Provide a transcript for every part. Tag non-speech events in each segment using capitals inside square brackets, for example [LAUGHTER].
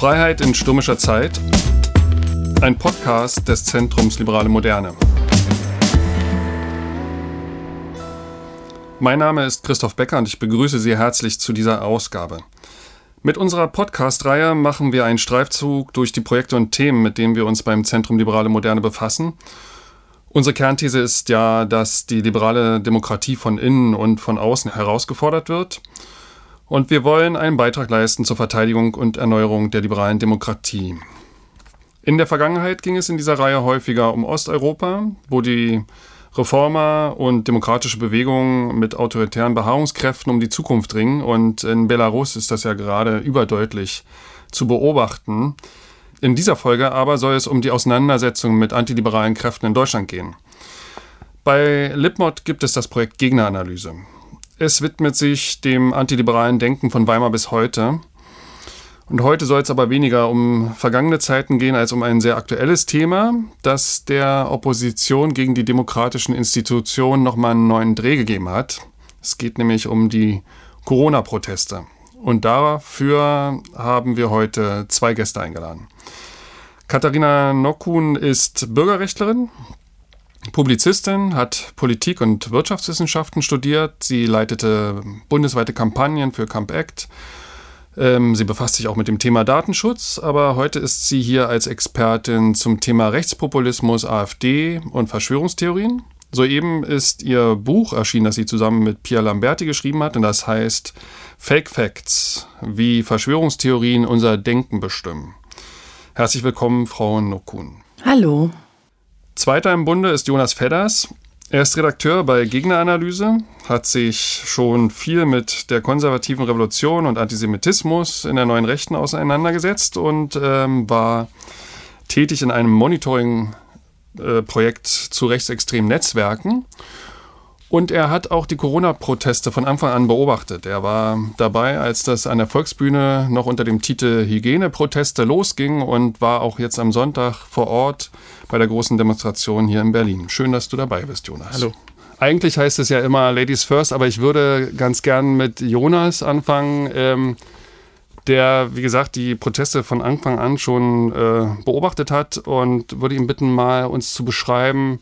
Freiheit in stürmischer Zeit. Ein Podcast des Zentrums Liberale Moderne. Mein Name ist Christoph Becker und ich begrüße Sie herzlich zu dieser Ausgabe. Mit unserer Podcast-Reihe machen wir einen Streifzug durch die Projekte und Themen, mit denen wir uns beim Zentrum Liberale Moderne befassen. Unsere Kernthese ist ja, dass die liberale Demokratie von innen und von außen herausgefordert wird – und wir wollen einen Beitrag leisten zur Verteidigung und Erneuerung der liberalen Demokratie. In der Vergangenheit ging es in dieser Reihe häufiger um Osteuropa, wo die Reformer und demokratische Bewegungen mit autoritären Beharrungskräften um die Zukunft ringen. Und in Belarus ist das ja gerade überdeutlich zu beobachten. In dieser Folge aber soll es um die Auseinandersetzung mit antiliberalen Kräften in Deutschland gehen. Bei Lipmod gibt es das Projekt Gegneranalyse. Es widmet sich dem antiliberalen Denken von Weimar bis heute. Und heute soll es aber weniger um vergangene Zeiten gehen als um ein sehr aktuelles Thema, das der Opposition gegen die demokratischen Institutionen nochmal einen neuen Dreh gegeben hat. Es geht nämlich um die Corona-Proteste. Und dafür haben wir heute zwei Gäste eingeladen. Katharina Nokun ist Bürgerrechtlerin, Publizistin, hat Politik- und Wirtschaftswissenschaften studiert. Sie leitete bundesweite Kampagnen für Camp Act. Ähm, sie befasst sich auch mit dem Thema Datenschutz, aber heute ist sie hier als Expertin zum Thema Rechtspopulismus, AfD und Verschwörungstheorien. Soeben ist ihr Buch erschienen, das sie zusammen mit Pia Lamberti geschrieben hat, und das heißt Fake Facts, wie Verschwörungstheorien unser Denken bestimmen. Herzlich willkommen, Frau Nokun. Hallo. Zweiter im Bunde ist Jonas Fedders. Er ist Redakteur bei Gegneranalyse, hat sich schon viel mit der konservativen Revolution und Antisemitismus in der neuen Rechten auseinandergesetzt und ähm, war tätig in einem Monitoring-Projekt äh, zu rechtsextremen Netzwerken und er hat auch die Corona-Proteste von Anfang an beobachtet. Er war dabei, als das an der Volksbühne noch unter dem Titel Hygieneproteste losging und war auch jetzt am Sonntag vor Ort bei der großen Demonstration hier in Berlin. Schön, dass du dabei bist, Jonas. Hallo. Eigentlich heißt es ja immer Ladies First, aber ich würde ganz gern mit Jonas anfangen, ähm, der, wie gesagt, die Proteste von Anfang an schon äh, beobachtet hat und würde ihn bitten, mal uns zu beschreiben,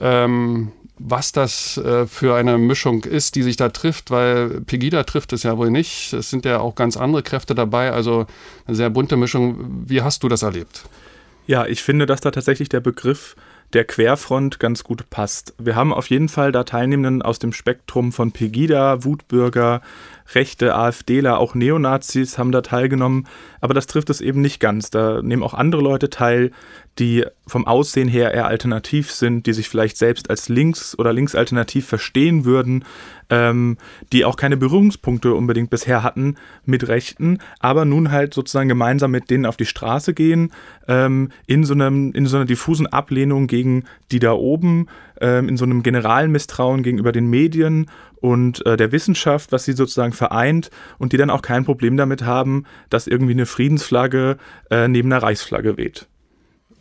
ähm, was das äh, für eine Mischung ist, die sich da trifft, weil Pegida trifft es ja wohl nicht. Es sind ja auch ganz andere Kräfte dabei, also eine sehr bunte Mischung. Wie hast du das erlebt? Ja, ich finde, dass da tatsächlich der Begriff der Querfront ganz gut passt. Wir haben auf jeden Fall da Teilnehmenden aus dem Spektrum von Pegida, Wutbürger, rechte AfDler, auch Neonazis haben da teilgenommen, aber das trifft es eben nicht ganz. Da nehmen auch andere Leute teil, die vom Aussehen her eher alternativ sind, die sich vielleicht selbst als links oder linksalternativ verstehen würden, ähm, die auch keine Berührungspunkte unbedingt bisher hatten mit Rechten, aber nun halt sozusagen gemeinsam mit denen auf die Straße gehen, ähm, in, so einem, in so einer diffusen Ablehnung gegen die da oben, ähm, in so einem generalen Misstrauen gegenüber den Medien und äh, der Wissenschaft, was sie sozusagen vereint und die dann auch kein Problem damit haben, dass irgendwie eine Friedensflagge äh, neben einer Reichsflagge weht.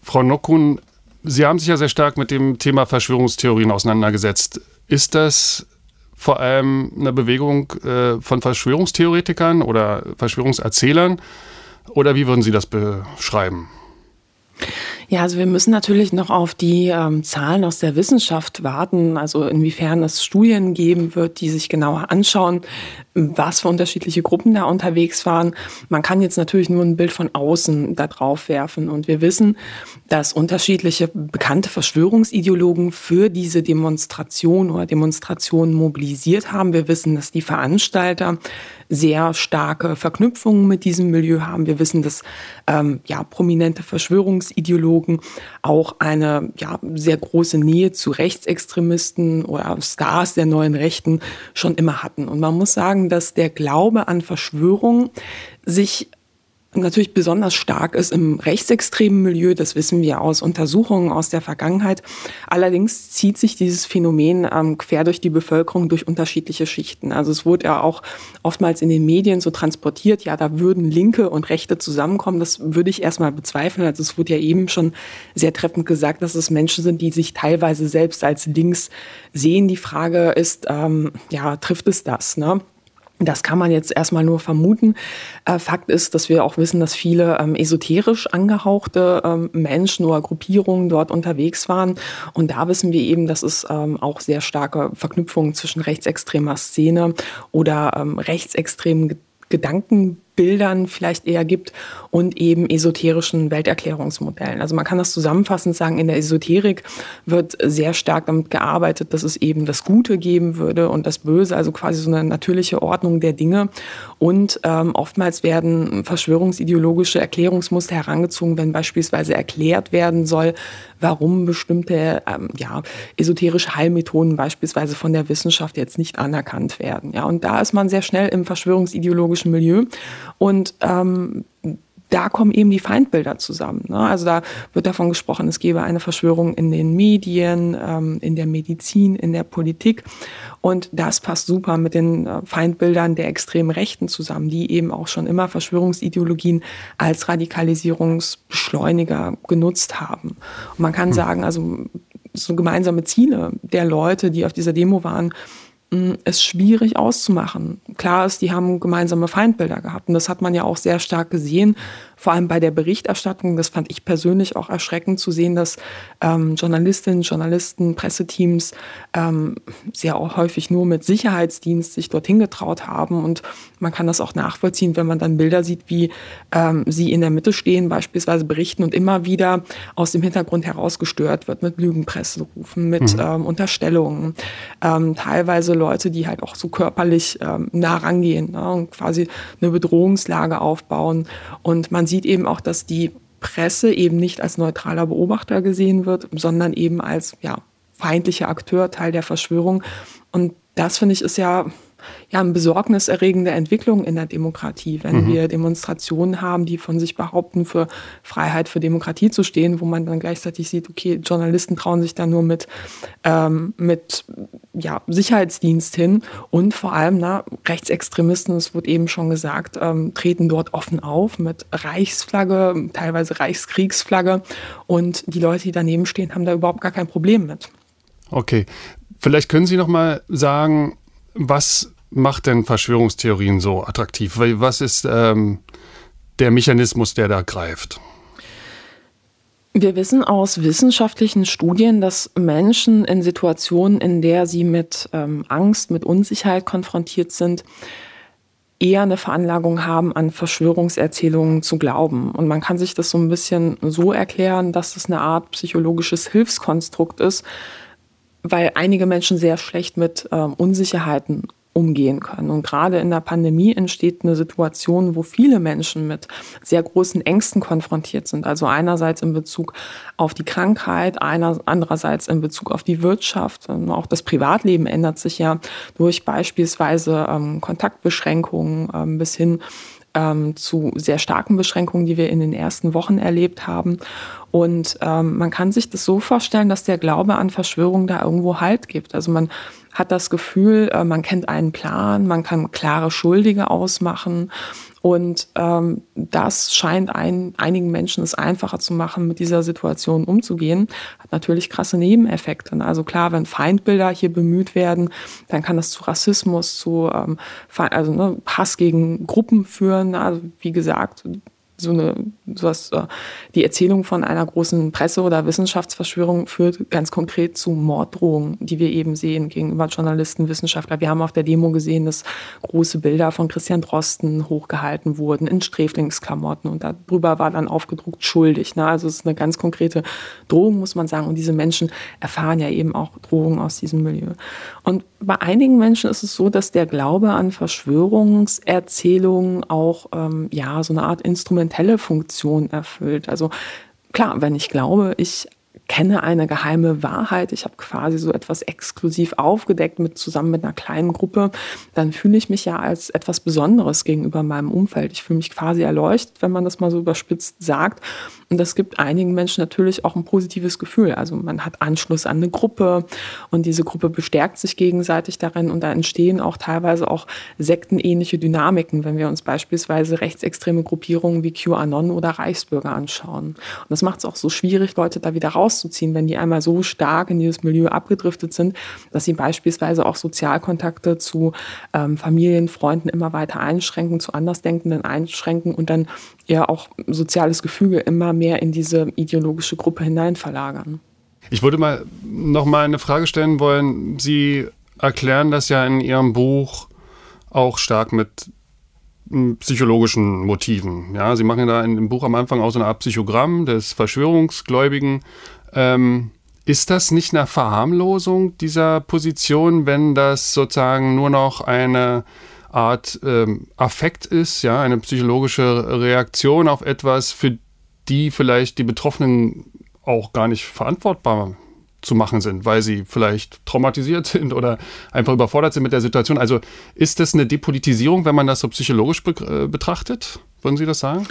Frau Nokun, Sie haben sich ja sehr stark mit dem Thema Verschwörungstheorien auseinandergesetzt. Ist das vor allem eine Bewegung äh, von Verschwörungstheoretikern oder Verschwörungserzählern? Oder wie würden Sie das beschreiben? Ja, also wir müssen natürlich noch auf die ähm, Zahlen aus der Wissenschaft warten, also inwiefern es Studien geben wird, die sich genauer anschauen, was für unterschiedliche Gruppen da unterwegs waren. Man kann jetzt natürlich nur ein Bild von außen da drauf werfen und wir wissen, dass unterschiedliche bekannte Verschwörungsideologen für diese Demonstration oder Demonstrationen mobilisiert haben. Wir wissen, dass die Veranstalter sehr starke Verknüpfungen mit diesem Milieu haben. Wir wissen, dass ähm, ja, prominente Verschwörungsideologen auch eine ja, sehr große Nähe zu Rechtsextremisten oder Stars der neuen Rechten schon immer hatten. Und man muss sagen, dass der Glaube an Verschwörungen sich natürlich besonders stark ist im rechtsextremen Milieu. Das wissen wir aus Untersuchungen aus der Vergangenheit. Allerdings zieht sich dieses Phänomen ähm, quer durch die Bevölkerung durch unterschiedliche Schichten. Also es wurde ja auch oftmals in den Medien so transportiert, ja, da würden Linke und Rechte zusammenkommen. Das würde ich erstmal bezweifeln. Also es wurde ja eben schon sehr treffend gesagt, dass es Menschen sind, die sich teilweise selbst als links sehen. Die Frage ist, ähm, ja, trifft es das? Ne? Das kann man jetzt erstmal nur vermuten. Äh, Fakt ist, dass wir auch wissen, dass viele ähm, esoterisch angehauchte ähm, Menschen oder Gruppierungen dort unterwegs waren. Und da wissen wir eben, dass es ähm, auch sehr starke Verknüpfungen zwischen rechtsextremer Szene oder ähm, rechtsextremen Gedanken Bildern vielleicht eher gibt und eben esoterischen Welterklärungsmodellen. Also man kann das zusammenfassend sagen, in der Esoterik wird sehr stark damit gearbeitet, dass es eben das Gute geben würde und das Böse, also quasi so eine natürliche Ordnung der Dinge. Und ähm, oftmals werden verschwörungsideologische Erklärungsmuster herangezogen, wenn beispielsweise erklärt werden soll, warum bestimmte ähm, ja, esoterische Heilmethoden beispielsweise von der Wissenschaft jetzt nicht anerkannt werden. Ja, und da ist man sehr schnell im verschwörungsideologischen Milieu. Und ähm, da kommen eben die Feindbilder zusammen. Ne? Also da wird davon gesprochen, es gebe eine Verschwörung in den Medien, ähm, in der Medizin, in der Politik. Und das passt super mit den äh, Feindbildern der extremen Rechten zusammen, die eben auch schon immer Verschwörungsideologien als Radikalisierungsbeschleuniger genutzt haben. Und man kann hm. sagen, also so gemeinsame Ziele der Leute, die auf dieser Demo waren, ist schwierig auszumachen. Klar ist, die haben gemeinsame Feindbilder gehabt. Und das hat man ja auch sehr stark gesehen, vor allem bei der Berichterstattung. Das fand ich persönlich auch erschreckend zu sehen, dass ähm, Journalistinnen, Journalisten, Presseteams ähm, sehr auch häufig nur mit Sicherheitsdienst sich dorthin getraut haben. Und man kann das auch nachvollziehen, wenn man dann Bilder sieht, wie ähm, sie in der Mitte stehen, beispielsweise berichten und immer wieder aus dem Hintergrund heraus gestört wird mit Lügenpresserufen, mit mhm. ähm, Unterstellungen. Ähm, teilweise Leute, die halt auch so körperlich ähm, nah rangehen ne, und quasi eine Bedrohungslage aufbauen. Und man sieht eben auch, dass die Presse eben nicht als neutraler Beobachter gesehen wird, sondern eben als ja, feindlicher Akteur, Teil der Verschwörung. Und das finde ich ist ja ja, eine besorgniserregende Entwicklung in der Demokratie, wenn mhm. wir Demonstrationen haben, die von sich behaupten, für Freiheit, für Demokratie zu stehen, wo man dann gleichzeitig sieht, okay, Journalisten trauen sich da nur mit, ähm, mit ja, Sicherheitsdienst hin und vor allem na, Rechtsextremisten, es wurde eben schon gesagt, ähm, treten dort offen auf mit Reichsflagge, teilweise Reichskriegsflagge und die Leute, die daneben stehen, haben da überhaupt gar kein Problem mit. Okay, vielleicht können Sie noch mal sagen, was macht denn Verschwörungstheorien so attraktiv? Was ist ähm, der Mechanismus, der da greift? Wir wissen aus wissenschaftlichen Studien, dass Menschen in Situationen, in der sie mit ähm, Angst, mit Unsicherheit konfrontiert sind, eher eine Veranlagung haben, an Verschwörungserzählungen zu glauben. Und man kann sich das so ein bisschen so erklären, dass es eine Art psychologisches Hilfskonstrukt ist, weil einige Menschen sehr schlecht mit äh, Unsicherheiten umgehen können. Und gerade in der Pandemie entsteht eine Situation, wo viele Menschen mit sehr großen Ängsten konfrontiert sind. Also einerseits in Bezug auf die Krankheit, einer, andererseits in Bezug auf die Wirtschaft. Und auch das Privatleben ändert sich ja durch beispielsweise ähm, Kontaktbeschränkungen ähm, bis hin ähm, zu sehr starken Beschränkungen, die wir in den ersten Wochen erlebt haben. Und ähm, man kann sich das so vorstellen, dass der Glaube an Verschwörung da irgendwo Halt gibt. Also man hat das Gefühl, äh, man kennt einen Plan, man kann klare Schuldige ausmachen. Und ähm, das scheint ein, einigen Menschen es einfacher zu machen, mit dieser Situation umzugehen. Hat natürlich krasse Nebeneffekte. Also klar, wenn Feindbilder hier bemüht werden, dann kann das zu Rassismus, zu ähm, also, ne, Hass gegen Gruppen führen. Also wie gesagt, so eine, sowas, äh, die Erzählung von einer großen Presse- oder Wissenschaftsverschwörung führt ganz konkret zu Morddrohungen, die wir eben sehen gegenüber Journalisten, Wissenschaftler. Wir haben auf der Demo gesehen, dass große Bilder von Christian Drosten hochgehalten wurden in Sträflingsklamotten und darüber war dann aufgedruckt schuldig. Ne? Also es ist eine ganz konkrete Drohung, muss man sagen. Und diese Menschen erfahren ja eben auch Drohungen aus diesem Milieu. Und bei einigen Menschen ist es so, dass der Glaube an Verschwörungserzählungen auch ähm, ja so eine Art instrumentelle Funktion erfüllt. Also klar, wenn ich glaube, ich kenne eine geheime Wahrheit, ich habe quasi so etwas exklusiv aufgedeckt mit zusammen mit einer kleinen Gruppe, dann fühle ich mich ja als etwas Besonderes gegenüber meinem Umfeld. Ich fühle mich quasi erleuchtet, wenn man das mal so überspitzt sagt. Und das gibt einigen Menschen natürlich auch ein positives Gefühl. Also man hat Anschluss an eine Gruppe und diese Gruppe bestärkt sich gegenseitig darin und da entstehen auch teilweise auch sektenähnliche Dynamiken, wenn wir uns beispielsweise rechtsextreme Gruppierungen wie QAnon oder Reichsbürger anschauen. Und das macht es auch so schwierig, Leute da wieder rauszuziehen, wenn die einmal so stark in dieses Milieu abgedriftet sind, dass sie beispielsweise auch Sozialkontakte zu ähm, Familien, Freunden immer weiter einschränken, zu Andersdenkenden einschränken und dann eher auch soziales Gefüge immer mehr in diese ideologische Gruppe hinein verlagern. Ich würde mal noch mal eine Frage stellen wollen. Sie erklären das ja in Ihrem Buch auch stark mit hm, psychologischen Motiven. Ja, Sie machen da dem Buch am Anfang auch so eine Art Psychogramm des Verschwörungsgläubigen. Ähm, ist das nicht eine Verharmlosung dieser Position, wenn das sozusagen nur noch eine Art ähm, Affekt ist, ja, eine psychologische Reaktion auf etwas, für die vielleicht die Betroffenen auch gar nicht verantwortbar zu machen sind, weil sie vielleicht traumatisiert [LAUGHS] sind oder einfach überfordert sind mit der Situation. Also ist das eine Depolitisierung, wenn man das so psychologisch be äh, betrachtet? Würden Sie das sagen?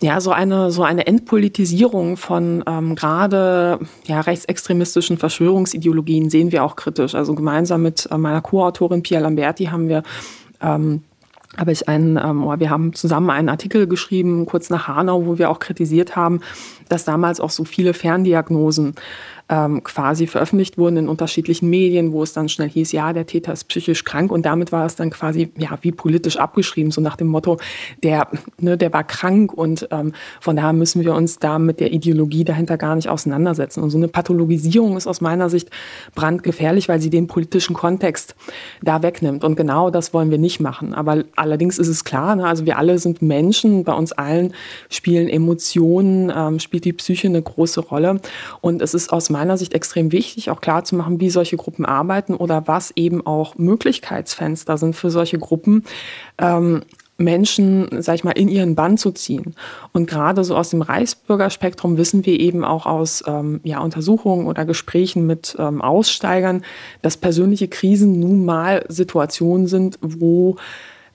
Ja, so eine, so eine Entpolitisierung von ähm, gerade ja, rechtsextremistischen Verschwörungsideologien sehen wir auch kritisch. Also gemeinsam mit äh, meiner Co-Autorin Pia Lamberti haben wir ähm, habe ich einen, ähm, wir haben zusammen einen Artikel geschrieben, kurz nach Hanau, wo wir auch kritisiert haben, dass damals auch so viele Ferndiagnosen ähm, quasi veröffentlicht wurden in unterschiedlichen Medien, wo es dann schnell hieß, ja, der Täter ist psychisch krank und damit war es dann quasi ja wie politisch abgeschrieben, so nach dem Motto, der, ne, der war krank und ähm, von daher müssen wir uns da mit der Ideologie dahinter gar nicht auseinandersetzen. Und so eine Pathologisierung ist aus meiner Sicht brandgefährlich, weil sie den politischen Kontext da wegnimmt. Und genau das wollen wir nicht machen. Aber allerdings ist es klar, ne, also wir alle sind Menschen, bei uns allen spielen Emotionen, ähm, spielt die Psyche eine große Rolle. Und es ist aus meiner Sicht extrem wichtig, auch klar zu machen, wie solche Gruppen arbeiten oder was eben auch Möglichkeitsfenster sind für solche Gruppen. Ähm, Menschen, sag ich mal, in ihren Bann zu ziehen. Und gerade so aus dem Reichsbürgerspektrum wissen wir eben auch aus ähm, ja, Untersuchungen oder Gesprächen mit ähm, Aussteigern, dass persönliche Krisen nun mal Situationen sind, wo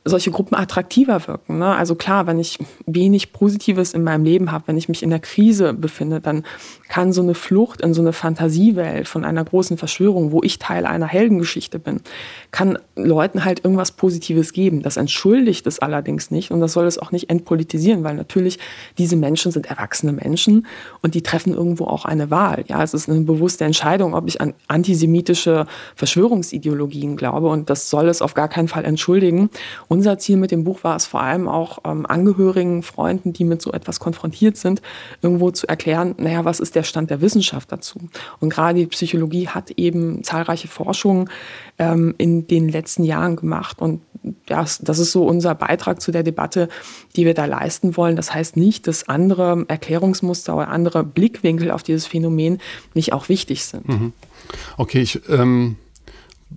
solche Gruppen attraktiver wirken. Ne? Also klar, wenn ich wenig Positives in meinem Leben habe, wenn ich mich in der Krise befinde, dann kann so eine Flucht in so eine Fantasiewelt von einer großen Verschwörung, wo ich Teil einer Heldengeschichte bin, kann Leuten halt irgendwas Positives geben. Das entschuldigt es allerdings nicht und das soll es auch nicht entpolitisieren, weil natürlich diese Menschen sind erwachsene Menschen und die treffen irgendwo auch eine Wahl. Ja, es ist eine bewusste Entscheidung, ob ich an antisemitische Verschwörungsideologien glaube und das soll es auf gar keinen Fall entschuldigen. Unser Ziel mit dem Buch war es vor allem auch ähm, Angehörigen, Freunden, die mit so etwas konfrontiert sind, irgendwo zu erklären, naja, was ist der Stand der Wissenschaft dazu? Und gerade die Psychologie hat eben zahlreiche Forschungen ähm, in den letzten Jahren gemacht und das, das ist so unser Beitrag zu der Debatte, die wir da leisten wollen. Das heißt nicht, dass andere Erklärungsmuster oder andere Blickwinkel auf dieses Phänomen nicht auch wichtig sind. Mhm. Okay, ich ähm,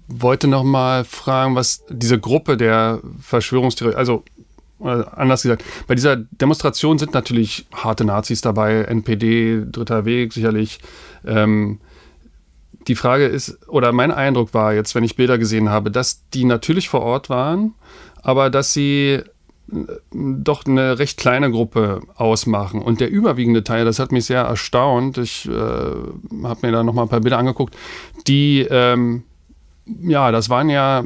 wollte noch mal fragen, was diese Gruppe der Verschwörungstheorie, also anders gesagt, bei dieser Demonstration sind natürlich harte Nazis dabei, NPD, Dritter Weg sicherlich. Ähm, die Frage ist, oder mein Eindruck war jetzt, wenn ich Bilder gesehen habe, dass die natürlich vor Ort waren, aber dass sie äh, doch eine recht kleine Gruppe ausmachen. Und der überwiegende Teil, das hat mich sehr erstaunt, ich äh, habe mir da nochmal ein paar Bilder angeguckt, die, ähm, ja, das waren ja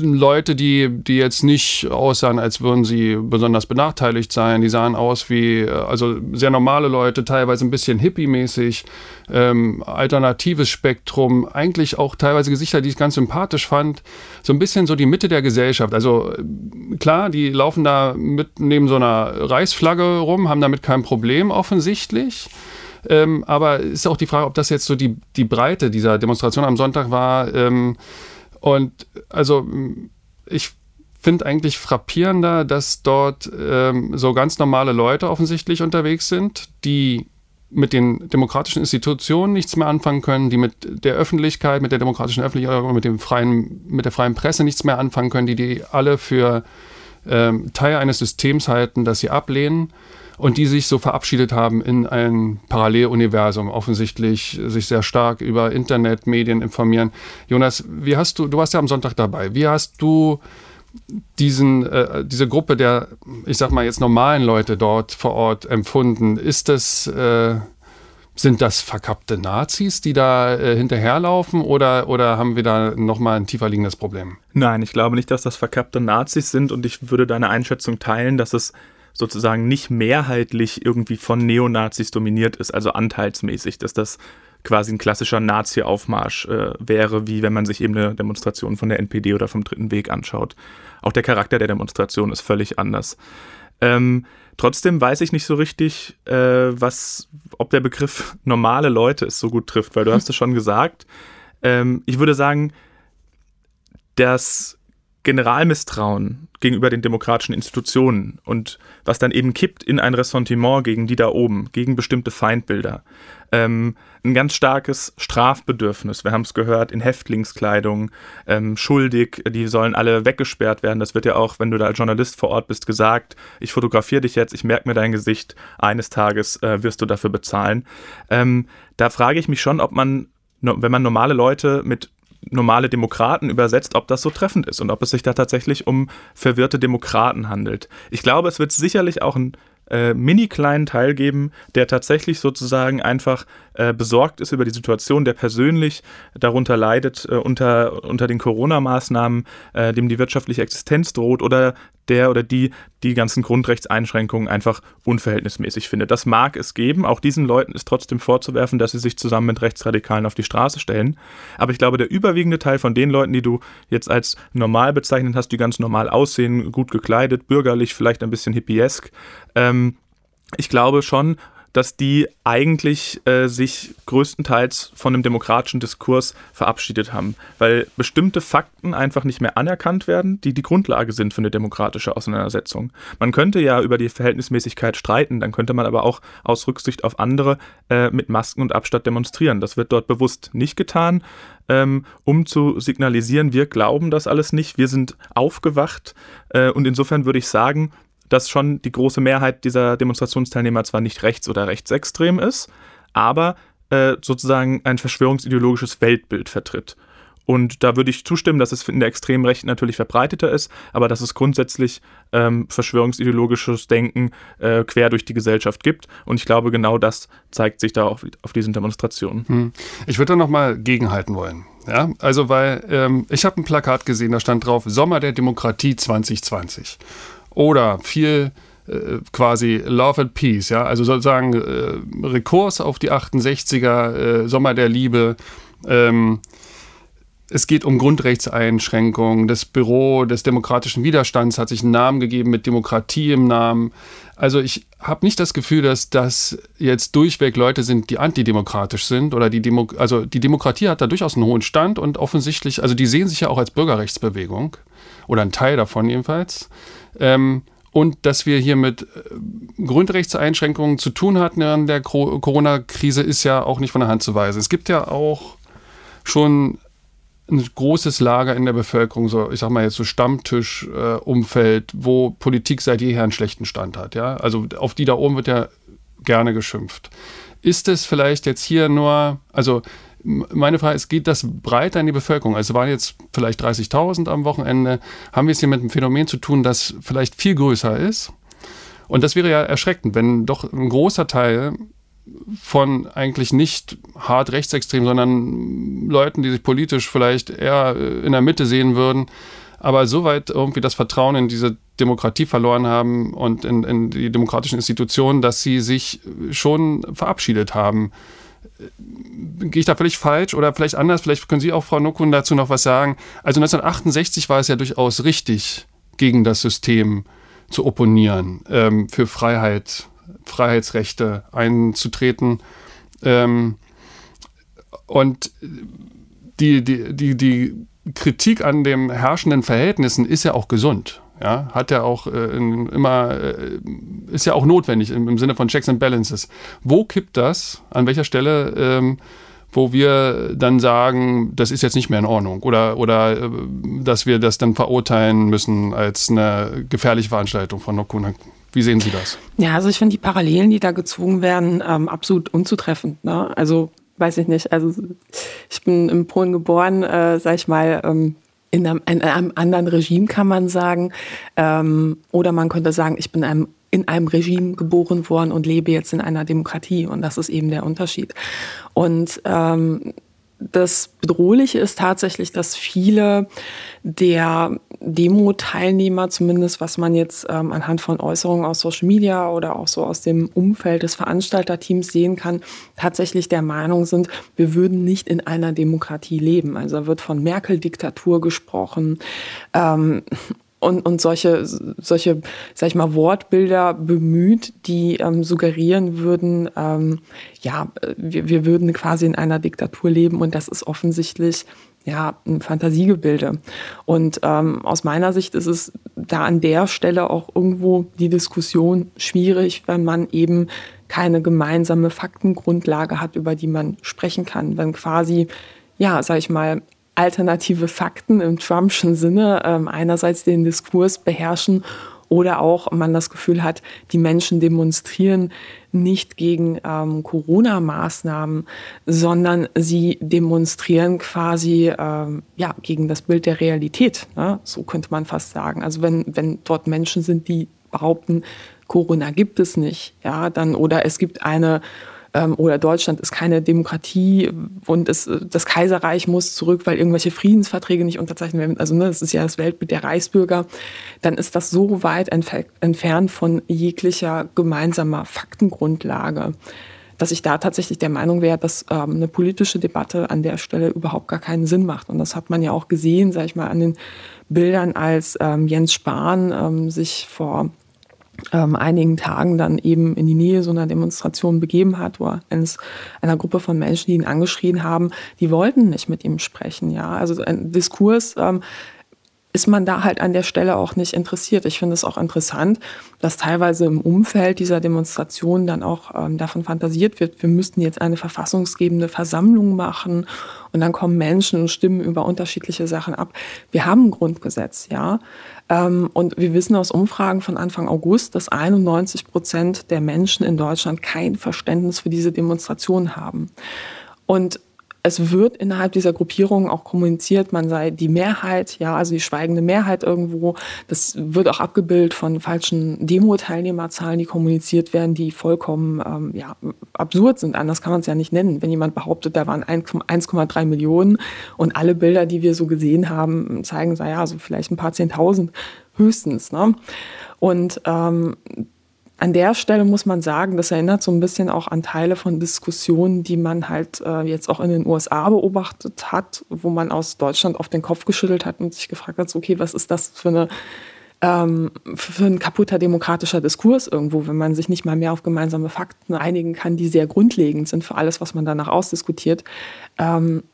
Leute, die, die jetzt nicht aussahen, als würden sie besonders benachteiligt sein. Die sahen aus wie, äh, also sehr normale Leute, teilweise ein bisschen hippie-mäßig, ähm, alternatives Spektrum, eigentlich auch teilweise Gesichter, die ich ganz sympathisch fand. So ein bisschen so die Mitte der Gesellschaft. Also äh, klar, die laufen da mit neben so einer Reichsflagge rum, haben damit kein Problem offensichtlich. Ähm, aber ist auch die Frage, ob das jetzt so die, die Breite dieser Demonstration am Sonntag war. Ähm, und also ich finde eigentlich frappierender, dass dort ähm, so ganz normale Leute offensichtlich unterwegs sind, die mit den demokratischen Institutionen nichts mehr anfangen können, die mit der Öffentlichkeit, mit der demokratischen Öffentlichkeit, mit dem freien, mit der freien Presse nichts mehr anfangen können, die die alle für ähm, Teil eines Systems halten, das sie ablehnen und die sich so verabschiedet haben in ein Paralleluniversum, offensichtlich sich sehr stark über Internetmedien informieren. Jonas, wie hast du, du warst ja am Sonntag dabei, wie hast du diesen, äh, diese Gruppe der, ich sag mal jetzt normalen Leute dort vor Ort empfunden? Ist das, äh, sind das verkappte Nazis, die da äh, hinterherlaufen oder, oder haben wir da nochmal ein tiefer liegendes Problem? Nein, ich glaube nicht, dass das verkappte Nazis sind und ich würde deine Einschätzung teilen, dass es sozusagen nicht mehrheitlich irgendwie von Neonazis dominiert ist, also anteilsmäßig, dass das quasi ein klassischer Nazi-Aufmarsch äh, wäre, wie wenn man sich eben eine Demonstration von der NPD oder vom Dritten Weg anschaut. Auch der Charakter der Demonstration ist völlig anders. Ähm, trotzdem weiß ich nicht so richtig, äh, was, ob der Begriff [LAUGHS] normale Leute es so gut trifft, weil du hast es schon gesagt. Ähm, ich würde sagen, das Generalmisstrauen gegenüber den demokratischen Institutionen und was dann eben kippt in ein Ressentiment gegen die da oben, gegen bestimmte Feindbilder. Ähm, ein ganz starkes Strafbedürfnis, wir haben es gehört, in Häftlingskleidung, ähm, schuldig, die sollen alle weggesperrt werden. Das wird ja auch, wenn du da als Journalist vor Ort bist, gesagt, ich fotografiere dich jetzt, ich merke mir dein Gesicht, eines Tages äh, wirst du dafür bezahlen. Ähm, da frage ich mich schon, ob man, wenn man normale Leute mit normale Demokraten übersetzt, ob das so treffend ist und ob es sich da tatsächlich um verwirrte Demokraten handelt. Ich glaube, es wird sicherlich auch ein äh, mini kleinen Teil geben, der tatsächlich sozusagen einfach äh, besorgt ist über die Situation, der persönlich darunter leidet äh, unter, unter den Corona-Maßnahmen, äh, dem die wirtschaftliche Existenz droht oder der oder die die ganzen Grundrechtseinschränkungen einfach unverhältnismäßig findet. Das mag es geben. Auch diesen Leuten ist trotzdem vorzuwerfen, dass sie sich zusammen mit Rechtsradikalen auf die Straße stellen. Aber ich glaube, der überwiegende Teil von den Leuten, die du jetzt als normal bezeichnet hast, die ganz normal aussehen, gut gekleidet, bürgerlich, vielleicht ein bisschen hippiesk, ähm, ich glaube schon, dass die eigentlich äh, sich größtenteils von dem demokratischen Diskurs verabschiedet haben, weil bestimmte Fakten einfach nicht mehr anerkannt werden, die die Grundlage sind für eine demokratische Auseinandersetzung. Man könnte ja über die Verhältnismäßigkeit streiten, dann könnte man aber auch aus Rücksicht auf andere äh, mit Masken und Abstand demonstrieren. Das wird dort bewusst nicht getan, ähm, um zu signalisieren, wir glauben das alles nicht, wir sind aufgewacht äh, und insofern würde ich sagen, dass schon die große Mehrheit dieser Demonstrationsteilnehmer zwar nicht rechts- oder rechtsextrem ist, aber äh, sozusagen ein verschwörungsideologisches Weltbild vertritt. Und da würde ich zustimmen, dass es in der extremen Rechten natürlich verbreiteter ist, aber dass es grundsätzlich ähm, verschwörungsideologisches Denken äh, quer durch die Gesellschaft gibt. Und ich glaube, genau das zeigt sich da auf, auf diesen Demonstrationen. Hm. Ich würde da nochmal gegenhalten wollen. Ja, also weil ähm, ich habe ein Plakat gesehen, da stand drauf Sommer der Demokratie 2020. Oder viel äh, quasi Love and Peace, ja, also sozusagen äh, Rekurs auf die 68er, äh, Sommer der Liebe. Ähm, es geht um Grundrechtseinschränkungen. Das Büro des demokratischen Widerstands hat sich einen Namen gegeben mit Demokratie im Namen. Also ich habe nicht das Gefühl, dass das jetzt durchweg Leute sind, die antidemokratisch sind oder die Demo also die Demokratie hat da durchaus einen hohen Stand und offensichtlich, also die sehen sich ja auch als Bürgerrechtsbewegung oder ein Teil davon jedenfalls. Ähm, und dass wir hier mit äh, Grundrechtseinschränkungen zu tun hatten in der Corona-Krise, ist ja auch nicht von der Hand zu weisen. Es gibt ja auch schon ein großes Lager in der Bevölkerung, so ich sag mal jetzt so Stammtisch-Umfeld, äh, wo Politik seit jeher einen schlechten Stand hat. Ja? Also auf die da oben wird ja gerne geschimpft. Ist es vielleicht jetzt hier nur, also meine Frage ist, geht das breiter in die Bevölkerung? Also waren jetzt vielleicht 30.000 am Wochenende. Haben wir es hier mit einem Phänomen zu tun, das vielleicht viel größer ist? Und das wäre ja erschreckend, wenn doch ein großer Teil von eigentlich nicht hart rechtsextrem, sondern Leuten, die sich politisch vielleicht eher in der Mitte sehen würden, aber soweit irgendwie das Vertrauen in diese Demokratie verloren haben und in, in die demokratischen Institutionen, dass sie sich schon verabschiedet haben gehe ich da völlig falsch oder vielleicht anders? Vielleicht können Sie auch, Frau Nukun, dazu noch was sagen. Also 1968 war es ja durchaus richtig, gegen das System zu opponieren, ähm, für Freiheit, Freiheitsrechte einzutreten. Ähm, und die, die, die, die Kritik an den herrschenden Verhältnissen ist ja auch gesund. Ja, hat ja auch äh, immer, äh, ist ja auch notwendig im, im, Sinne von Checks and Balances. Wo kippt das? An welcher Stelle, ähm, wo wir dann sagen, das ist jetzt nicht mehr in Ordnung oder, oder äh, dass wir das dann verurteilen müssen als eine gefährliche Veranstaltung von Nokuna? Wie sehen Sie das? Ja, also ich finde die Parallelen, die da gezogen werden, ähm, absolut unzutreffend. Ne? Also weiß ich nicht. Also ich bin in Polen geboren, äh, sag ich mal. Ähm, in einem, in einem, anderen Regime, kann man sagen. Ähm, oder man könnte sagen, ich bin einem, in einem Regime geboren worden und lebe jetzt in einer Demokratie. Und das ist eben der Unterschied. Und ähm, das Bedrohliche ist tatsächlich, dass viele der Demo-Teilnehmer, zumindest was man jetzt ähm, anhand von Äußerungen aus Social Media oder auch so aus dem Umfeld des Veranstalterteams sehen kann, tatsächlich der Meinung sind, wir würden nicht in einer Demokratie leben. Also da wird von Merkel-Diktatur gesprochen. Ähm, und, und solche, solche, sag ich mal, Wortbilder bemüht, die ähm, suggerieren würden, ähm, ja, wir, wir würden quasi in einer Diktatur leben und das ist offensichtlich ja, ein Fantasiegebilde. Und ähm, aus meiner Sicht ist es da an der Stelle auch irgendwo die Diskussion schwierig, wenn man eben keine gemeinsame Faktengrundlage hat, über die man sprechen kann. Wenn quasi, ja, sag ich mal, alternative Fakten im Trumpschen Sinne ähm, einerseits den Diskurs beherrschen oder auch man das Gefühl hat, die Menschen demonstrieren nicht gegen ähm, Corona-Maßnahmen, sondern sie demonstrieren quasi ähm, ja, gegen das Bild der Realität. Ne? So könnte man fast sagen. Also wenn, wenn dort Menschen sind, die behaupten, Corona gibt es nicht, ja, dann oder es gibt eine ähm, oder Deutschland ist keine Demokratie und es, das Kaiserreich muss zurück, weil irgendwelche Friedensverträge nicht unterzeichnet werden. Also ne, das ist ja das Weltbild der Reichsbürger. Dann ist das so weit entfernt von jeglicher gemeinsamer Faktengrundlage dass ich da tatsächlich der Meinung wäre, dass ähm, eine politische Debatte an der Stelle überhaupt gar keinen Sinn macht. Und das hat man ja auch gesehen, sage ich mal, an den Bildern, als ähm, Jens Spahn ähm, sich vor ähm, einigen Tagen dann eben in die Nähe so einer Demonstration begeben hat, wo er eines, einer Gruppe von Menschen, die ihn angeschrien haben, die wollten nicht mit ihm sprechen. Ja, also ein Diskurs ähm, ist man da halt an der Stelle auch nicht interessiert. Ich finde es auch interessant, dass teilweise im Umfeld dieser Demonstration dann auch ähm, davon fantasiert wird, wir müssten jetzt eine verfassungsgebende Versammlung machen und dann kommen Menschen und stimmen über unterschiedliche Sachen ab. Wir haben ein Grundgesetz, ja. Ähm, und wir wissen aus Umfragen von Anfang August, dass 91 Prozent der Menschen in Deutschland kein Verständnis für diese Demonstration haben. Und es wird innerhalb dieser Gruppierung auch kommuniziert, man sei die Mehrheit, ja, also die schweigende Mehrheit irgendwo. Das wird auch abgebildet von falschen Demo-Teilnehmerzahlen, die kommuniziert werden, die vollkommen ähm, ja, absurd sind. Anders kann man es ja nicht nennen. Wenn jemand behauptet, da waren 1,3 Millionen und alle Bilder, die wir so gesehen haben, zeigen, ja, so vielleicht ein paar Zehntausend höchstens. Ne? Und ähm, an der Stelle muss man sagen, das erinnert so ein bisschen auch an Teile von Diskussionen, die man halt äh, jetzt auch in den USA beobachtet hat, wo man aus Deutschland auf den Kopf geschüttelt hat und sich gefragt hat, okay, was ist das für eine ähm, für ein kaputter demokratischer Diskurs irgendwo, wenn man sich nicht mal mehr auf gemeinsame Fakten einigen kann, die sehr grundlegend sind für alles, was man danach ausdiskutiert. Ähm,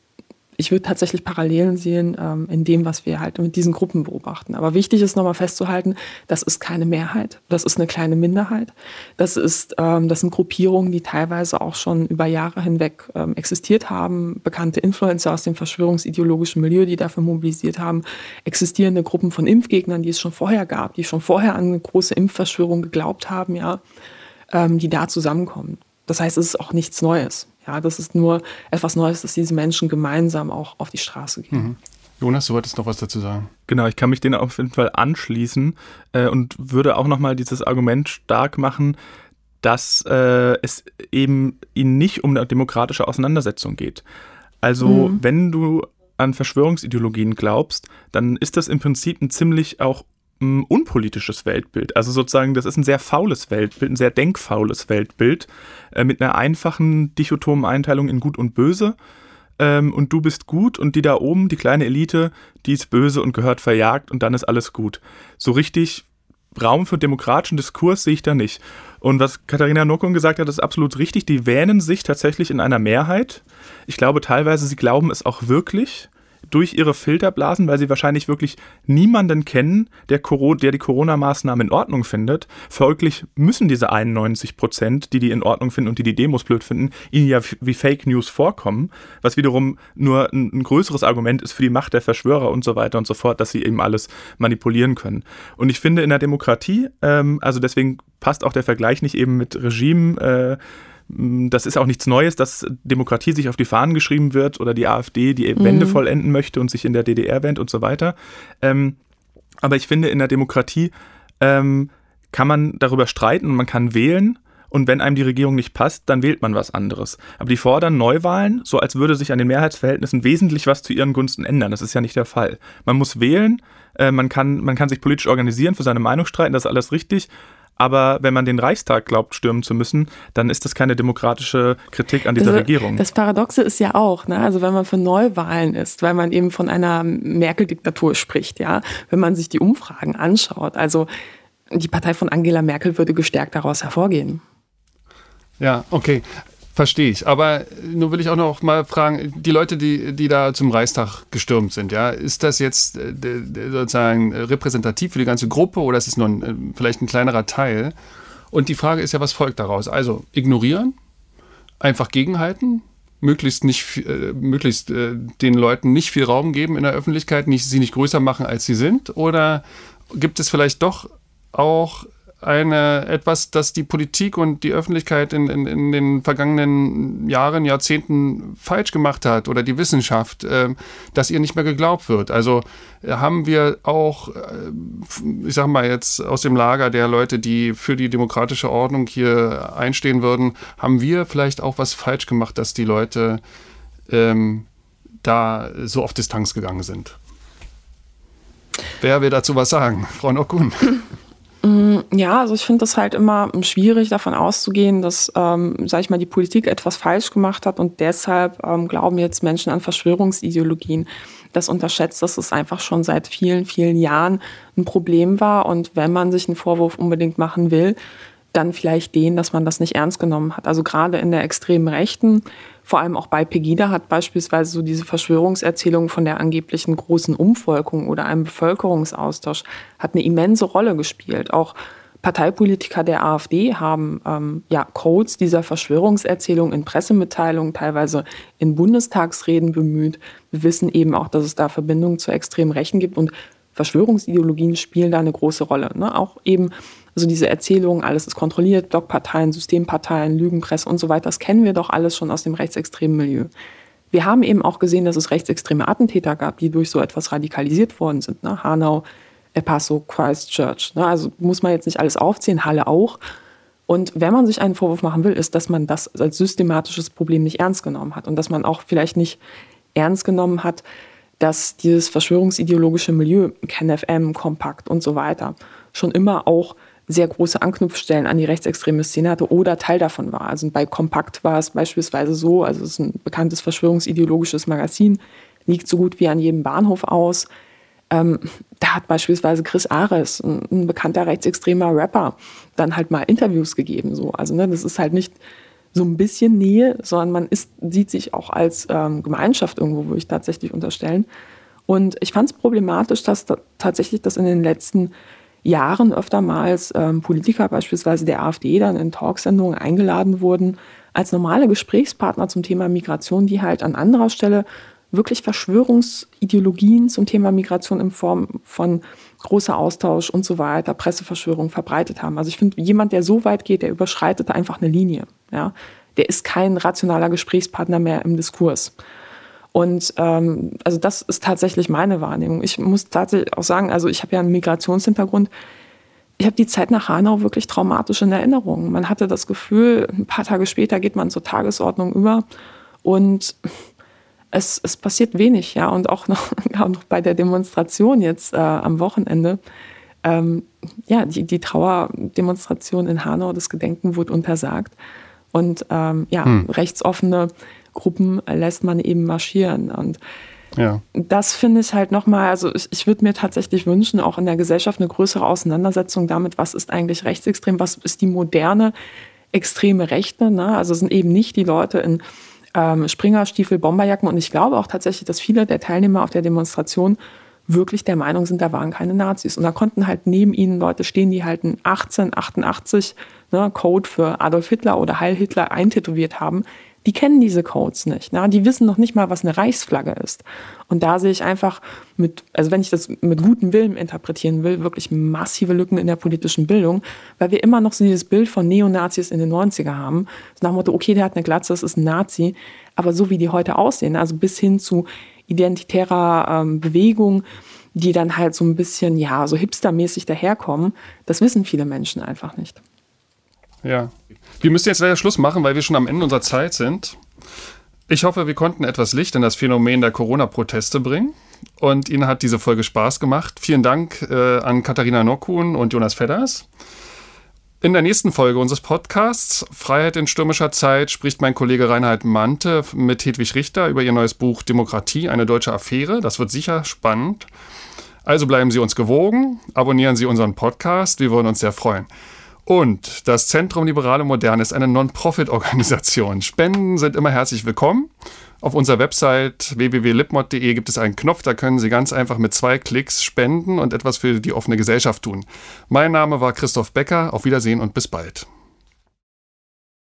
ich würde tatsächlich Parallelen sehen ähm, in dem, was wir halt mit diesen Gruppen beobachten. Aber wichtig ist nochmal festzuhalten, das ist keine Mehrheit, das ist eine kleine Minderheit. Das, ist, ähm, das sind Gruppierungen, die teilweise auch schon über Jahre hinweg ähm, existiert haben. Bekannte Influencer aus dem verschwörungsideologischen Milieu, die dafür mobilisiert haben. Existierende Gruppen von Impfgegnern, die es schon vorher gab, die schon vorher an eine große Impfverschwörung geglaubt haben, ja, ähm, die da zusammenkommen. Das heißt, es ist auch nichts Neues. Ja, das ist nur etwas Neues, dass diese Menschen gemeinsam auch auf die Straße gehen. Mhm. Jonas, du wolltest noch was dazu sagen. Genau, ich kann mich denen auf jeden Fall anschließen äh, und würde auch nochmal dieses Argument stark machen, dass äh, es eben ihnen nicht um eine demokratische Auseinandersetzung geht. Also, mhm. wenn du an Verschwörungsideologien glaubst, dann ist das im Prinzip ein ziemlich auch unpolitisches Weltbild. Also sozusagen, das ist ein sehr faules Weltbild, ein sehr denkfaules Weltbild äh, mit einer einfachen dichotomen Einteilung in Gut und Böse. Ähm, und du bist gut und die da oben, die kleine Elite, die ist böse und gehört verjagt und dann ist alles gut. So richtig Raum für demokratischen Diskurs sehe ich da nicht. Und was Katharina Nokon gesagt hat, ist absolut richtig. Die wähnen sich tatsächlich in einer Mehrheit. Ich glaube teilweise, sie glauben es auch wirklich durch ihre Filterblasen, weil sie wahrscheinlich wirklich niemanden kennen, der, der die Corona-Maßnahmen in Ordnung findet. Folglich müssen diese 91 Prozent, die die in Ordnung finden und die die Demos blöd finden, ihnen ja wie Fake News vorkommen, was wiederum nur ein, ein größeres Argument ist für die Macht der Verschwörer und so weiter und so fort, dass sie eben alles manipulieren können. Und ich finde in der Demokratie, ähm, also deswegen passt auch der Vergleich nicht eben mit Regime, äh, das ist auch nichts Neues, dass Demokratie sich auf die Fahnen geschrieben wird oder die AfD die mhm. Wende vollenden möchte und sich in der DDR wendet und so weiter. Ähm, aber ich finde, in der Demokratie ähm, kann man darüber streiten und man kann wählen. Und wenn einem die Regierung nicht passt, dann wählt man was anderes. Aber die fordern Neuwahlen, so als würde sich an den Mehrheitsverhältnissen wesentlich was zu ihren Gunsten ändern. Das ist ja nicht der Fall. Man muss wählen, äh, man, kann, man kann sich politisch organisieren, für seine Meinung streiten, das ist alles richtig. Aber wenn man den Reichstag glaubt, stürmen zu müssen, dann ist das keine demokratische Kritik an dieser also, Regierung. Das Paradoxe ist ja auch, ne? also wenn man für Neuwahlen ist, weil man eben von einer Merkel-Diktatur spricht, ja, wenn man sich die Umfragen anschaut, also die Partei von Angela Merkel würde gestärkt daraus hervorgehen. Ja, okay. Verstehe ich. Aber nun will ich auch noch mal fragen, die Leute, die, die da zum Reichstag gestürmt sind, ja, ist das jetzt äh, sozusagen repräsentativ für die ganze Gruppe oder ist es nur ein, äh, vielleicht ein kleinerer Teil? Und die Frage ist ja, was folgt daraus? Also ignorieren, einfach gegenhalten, möglichst nicht, äh, möglichst äh, den Leuten nicht viel Raum geben in der Öffentlichkeit, nicht, sie nicht größer machen, als sie sind? Oder gibt es vielleicht doch auch eine etwas, das die Politik und die Öffentlichkeit in, in, in den vergangenen Jahren, Jahrzehnten falsch gemacht hat oder die Wissenschaft, äh, dass ihr nicht mehr geglaubt wird. Also äh, haben wir auch, äh, ich sag mal jetzt aus dem Lager der Leute, die für die demokratische Ordnung hier einstehen würden, haben wir vielleicht auch was falsch gemacht, dass die Leute ähm, da so auf Distanz gegangen sind. Wer will dazu was sagen? Frau Nokun. [LAUGHS] Ja, also ich finde das halt immer schwierig, davon auszugehen, dass, ähm, sag ich mal, die Politik etwas falsch gemacht hat und deshalb ähm, glauben jetzt Menschen an Verschwörungsideologien. Das unterschätzt, dass es einfach schon seit vielen, vielen Jahren ein Problem war und wenn man sich einen Vorwurf unbedingt machen will, dann vielleicht den, dass man das nicht ernst genommen hat. Also gerade in der extremen Rechten, vor allem auch bei Pegida hat beispielsweise so diese Verschwörungserzählung von der angeblichen großen Umvolkung oder einem Bevölkerungsaustausch hat eine immense Rolle gespielt. Auch Parteipolitiker der AfD haben ähm, ja, Codes dieser Verschwörungserzählung in Pressemitteilungen, teilweise in Bundestagsreden bemüht. Wir wissen eben auch, dass es da Verbindungen zu extremen Rechten gibt und Verschwörungsideologien spielen da eine große Rolle. Ne? Auch eben also diese Erzählung, alles ist kontrolliert, Blockparteien, Systemparteien, Lügenpresse und so weiter, das kennen wir doch alles schon aus dem rechtsextremen Milieu. Wir haben eben auch gesehen, dass es rechtsextreme Attentäter gab, die durch so etwas radikalisiert worden sind. Ne? Hanau, El Paso, Christchurch. Ne? Also muss man jetzt nicht alles aufzählen, Halle auch. Und wenn man sich einen Vorwurf machen will, ist, dass man das als systematisches Problem nicht ernst genommen hat und dass man auch vielleicht nicht ernst genommen hat, dass dieses verschwörungsideologische Milieu, KenFM, Kompakt und so weiter, schon immer auch sehr große Anknüpfstellen an die rechtsextreme Szene hatte oder Teil davon war. Also bei Kompakt war es beispielsweise so, also es ist ein bekanntes verschwörungsideologisches Magazin, liegt so gut wie an jedem Bahnhof aus. Ähm, da hat beispielsweise Chris Ares, ein, ein, bekannter rechtsextremer Rapper, dann halt mal Interviews gegeben. So. Also ne, das ist halt nicht so ein bisschen Nähe, sondern man ist, sieht sich auch als ähm, Gemeinschaft irgendwo, würde ich tatsächlich unterstellen. Und ich fand es problematisch, dass da tatsächlich das in den letzten Jahren öftermals ähm, Politiker beispielsweise der AfD dann in Talksendungen eingeladen wurden als normale Gesprächspartner zum Thema Migration, die halt an anderer Stelle wirklich Verschwörungsideologien zum Thema Migration in Form von großer Austausch und so weiter, Presseverschwörung verbreitet haben. Also ich finde, jemand, der so weit geht, der überschreitet einfach eine Linie. Ja? Der ist kein rationaler Gesprächspartner mehr im Diskurs. Und ähm, also das ist tatsächlich meine Wahrnehmung. Ich muss tatsächlich auch sagen, also ich habe ja einen Migrationshintergrund. Ich habe die Zeit nach Hanau wirklich traumatisch in Erinnerung. Man hatte das Gefühl, ein paar Tage später geht man zur Tagesordnung über und es, es passiert wenig, ja. Und auch noch, [LAUGHS] auch noch bei der Demonstration jetzt äh, am Wochenende, ähm, ja, die, die Trauerdemonstration in Hanau, das Gedenken wurde untersagt. Und ähm, ja, hm. rechtsoffene Gruppen lässt man eben marschieren. Und ja. das finde ich halt nochmal, also ich, ich würde mir tatsächlich wünschen, auch in der Gesellschaft eine größere Auseinandersetzung damit, was ist eigentlich rechtsextrem, was ist die moderne extreme Rechte. Ne? Also sind eben nicht die Leute in ähm, Springerstiefel, Bomberjacken. Und ich glaube auch tatsächlich, dass viele der Teilnehmer auf der Demonstration wirklich der Meinung sind, da waren keine Nazis. Und da konnten halt neben ihnen Leute stehen, die halt einen 1888 ne, Code für Adolf Hitler oder Heil Hitler eintätowiert haben die kennen diese Codes nicht. Ne? Die wissen noch nicht mal, was eine Reichsflagge ist. Und da sehe ich einfach mit, also wenn ich das mit gutem Willen interpretieren will, wirklich massive Lücken in der politischen Bildung, weil wir immer noch so dieses Bild von Neonazis in den 90er haben. So nach dem Motto, okay, der hat eine Glatze, das ist ein Nazi. Aber so wie die heute aussehen, also bis hin zu identitärer ähm, Bewegung, die dann halt so ein bisschen, ja, so hipstermäßig daherkommen, das wissen viele Menschen einfach nicht. Ja. Wir müssen jetzt leider Schluss machen, weil wir schon am Ende unserer Zeit sind. Ich hoffe, wir konnten etwas Licht in das Phänomen der Corona-Proteste bringen. Und Ihnen hat diese Folge Spaß gemacht. Vielen Dank äh, an Katharina Nokun und Jonas Fedders. In der nächsten Folge unseres Podcasts Freiheit in stürmischer Zeit spricht mein Kollege Reinhard Mante mit Hedwig Richter über ihr neues Buch Demokratie, eine deutsche Affäre. Das wird sicher spannend. Also bleiben Sie uns gewogen, abonnieren Sie unseren Podcast, wir würden uns sehr freuen. Und das Zentrum Liberale Moderne ist eine Non-Profit-Organisation. Spenden sind immer herzlich willkommen. Auf unserer Website www.lipmod.de gibt es einen Knopf, da können Sie ganz einfach mit zwei Klicks spenden und etwas für die offene Gesellschaft tun. Mein Name war Christoph Becker. Auf Wiedersehen und bis bald.